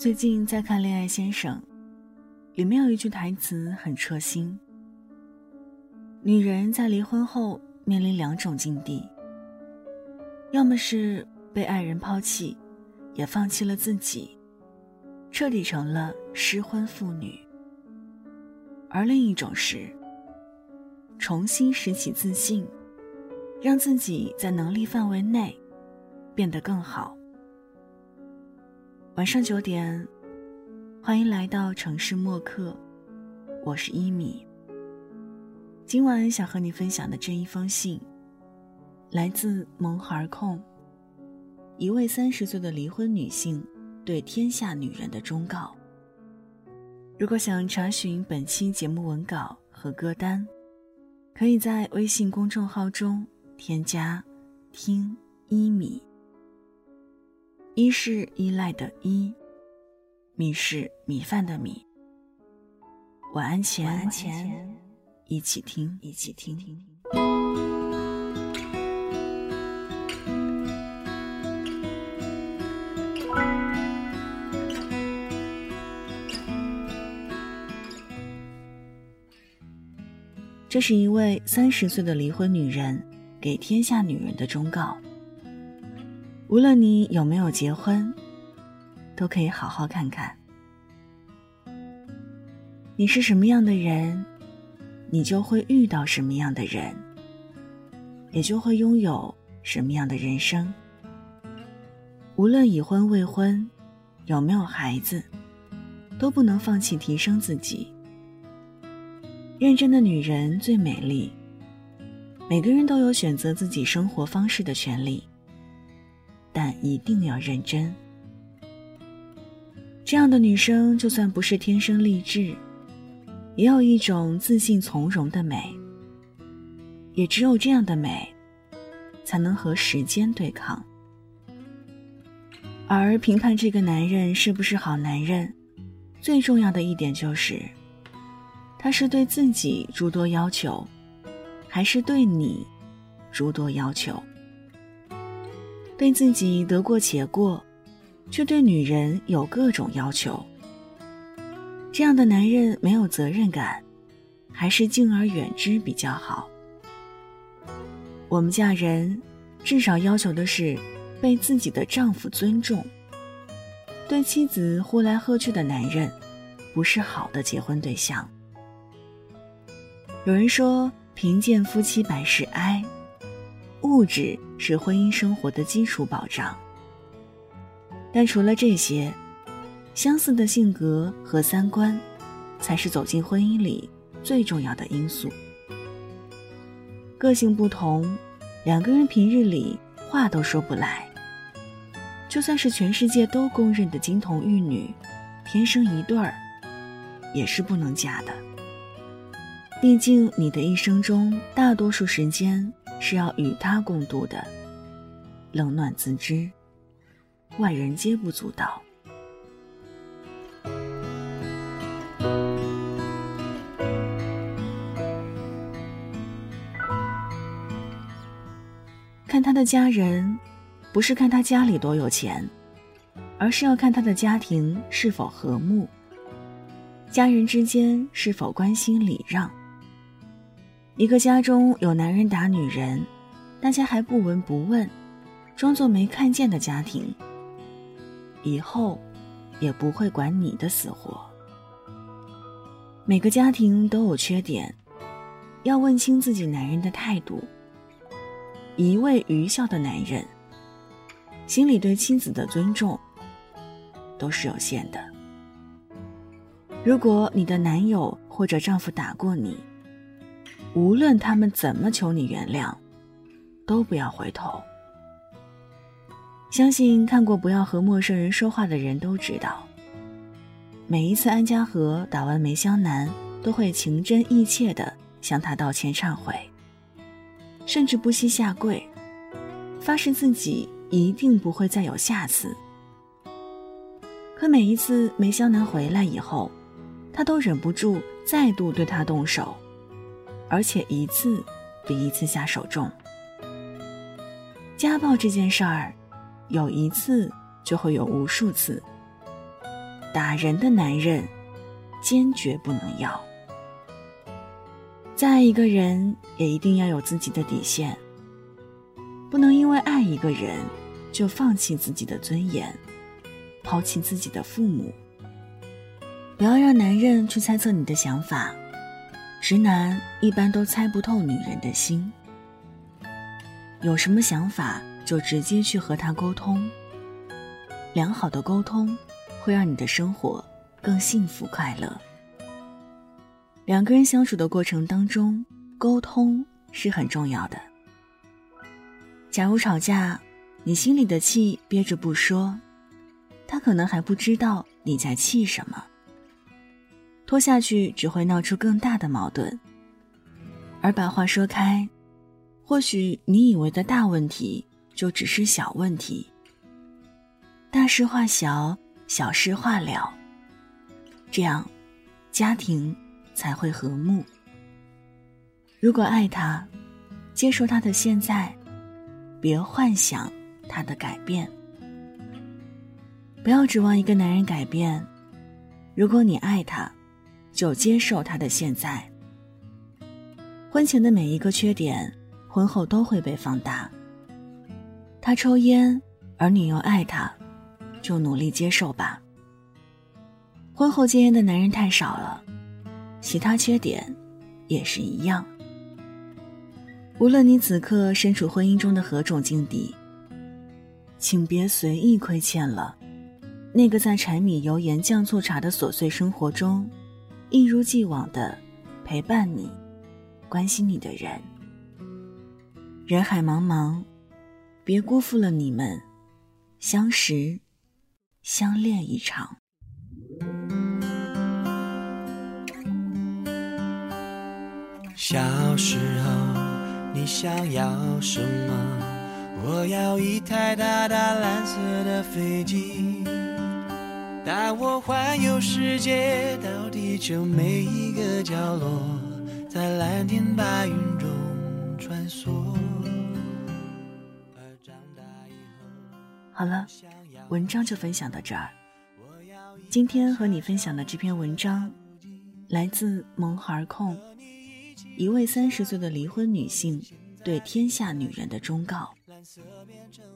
最近在看《恋爱先生》，里面有一句台词很戳心：女人在离婚后面临两种境地，要么是被爱人抛弃，也放弃了自己，彻底成了失婚妇女；而另一种是重新拾起自信，让自己在能力范围内变得更好。晚上九点，欢迎来到城市默客，我是一米。今晚想和你分享的这一封信，来自萌孩控，一位三十岁的离婚女性对天下女人的忠告。如果想查询本期节目文稿和歌单，可以在微信公众号中添加“听一米”。一是依赖的依，米是米饭的米。晚安前，一起听，一起听。这是一位三十岁的离婚女人给天下女人的忠告。无论你有没有结婚，都可以好好看看。你是什么样的人，你就会遇到什么样的人，也就会拥有什么样的人生。无论已婚未婚，有没有孩子，都不能放弃提升自己。认真的女人最美丽。每个人都有选择自己生活方式的权利。但一定要认真。这样的女生，就算不是天生丽质，也有一种自信从容的美。也只有这样的美，才能和时间对抗。而评判这个男人是不是好男人，最重要的一点就是，他是对自己诸多要求，还是对你诸多要求。对自己得过且过，却对女人有各种要求。这样的男人没有责任感，还是敬而远之比较好。我们嫁人，至少要求的是被自己的丈夫尊重。对妻子呼来喝去的男人，不是好的结婚对象。有人说：“贫贱夫妻百事哀。”物质是婚姻生活的基础保障，但除了这些，相似的性格和三观，才是走进婚姻里最重要的因素。个性不同，两个人平日里话都说不来。就算是全世界都公认的金童玉女，天生一对儿，也是不能嫁的。毕竟你的一生中，大多数时间。是要与他共度的，冷暖自知，外人皆不足道。看他的家人，不是看他家里多有钱，而是要看他的家庭是否和睦，家人之间是否关心礼让。一个家中有男人打女人，大家还不闻不问，装作没看见的家庭，以后也不会管你的死活。每个家庭都有缺点，要问清自己男人的态度。一味愚孝的男人，心里对妻子的尊重都是有限的。如果你的男友或者丈夫打过你，无论他们怎么求你原谅，都不要回头。相信看过《不要和陌生人说话》的人都知道，每一次安家和打完梅香南，都会情真意切的向他道歉忏悔，甚至不惜下跪，发誓自己一定不会再有下次。可每一次梅香南回来以后，他都忍不住再度对他动手。而且一次比一次下手重。家暴这件事儿，有一次就会有无数次。打人的男人，坚决不能要。再爱一个人，也一定要有自己的底线，不能因为爱一个人，就放弃自己的尊严，抛弃自己的父母。不要让男人去猜测你的想法，直男一般都猜不透女人的心。有什么想法就直接去和他沟通。良好的沟通会让你的生活更幸福快乐。两个人相处的过程当中，沟通是很重要的。假如吵架，你心里的气憋着不说，他可能还不知道你在气什么。拖下去只会闹出更大的矛盾，而把话说开，或许你以为的大问题就只是小问题。大事化小，小事化了，这样家庭才会和睦。如果爱他，接受他的现在，别幻想他的改变。不要指望一个男人改变，如果你爱他。就接受他的现在。婚前的每一个缺点，婚后都会被放大。他抽烟，而你又爱他，就努力接受吧。婚后戒烟的男人太少了，其他缺点也是一样。无论你此刻身处婚姻中的何种境地，请别随意亏欠了那个在柴米油盐酱醋茶的琐碎生活中。一如既往的陪伴你、关心你的人。人海茫茫，别辜负了你们相识、相恋一场。小时候，你想要什么？我要一台大大蓝色的飞机。带我环游世界，到球每一个角落，在蓝天白云中穿梭。好了，文章就分享到这儿。今天和你分享的这篇文章，来自萌孩控，一位三十岁的离婚女性对天下女人的忠告。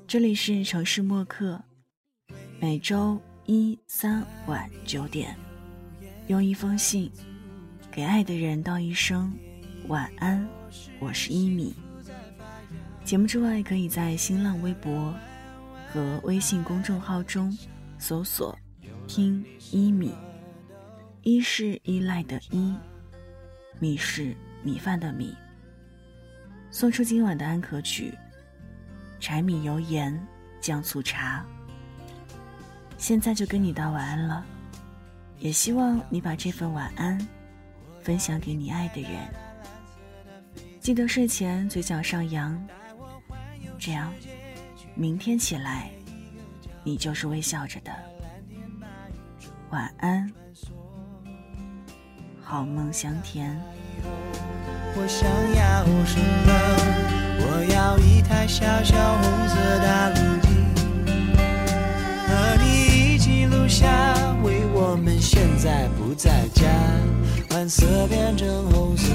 这里是城市默客，每周。一三晚九点，用一封信给爱的人道一声晚安。我是一米。节目之外，可以在新浪微博和微信公众号中搜索“听一米”。一是依赖的依，米是米饭的米。送出今晚的安可曲：柴米油盐酱醋茶。现在就跟你道晚安了，也希望你把这份晚安分享给你爱的人。记得睡前嘴角上扬，这样明天起来你就是微笑着的。晚安，好梦香甜。我想要什么？我要一台小小红色大陆现在不在家，蓝色变成红色，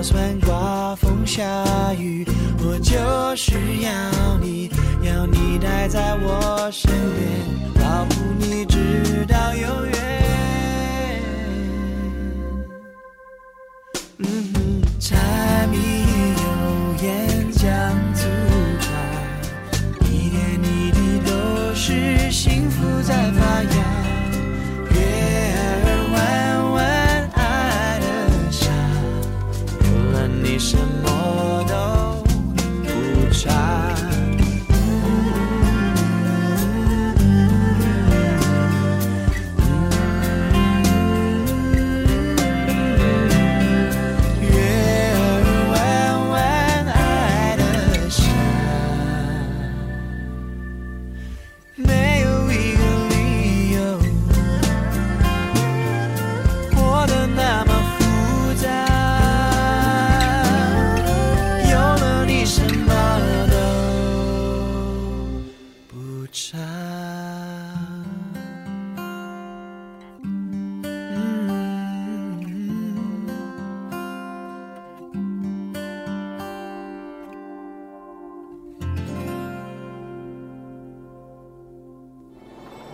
就算刮风下雨，我就是要你，要你待在我身边，保护你直到永远。嗯，柴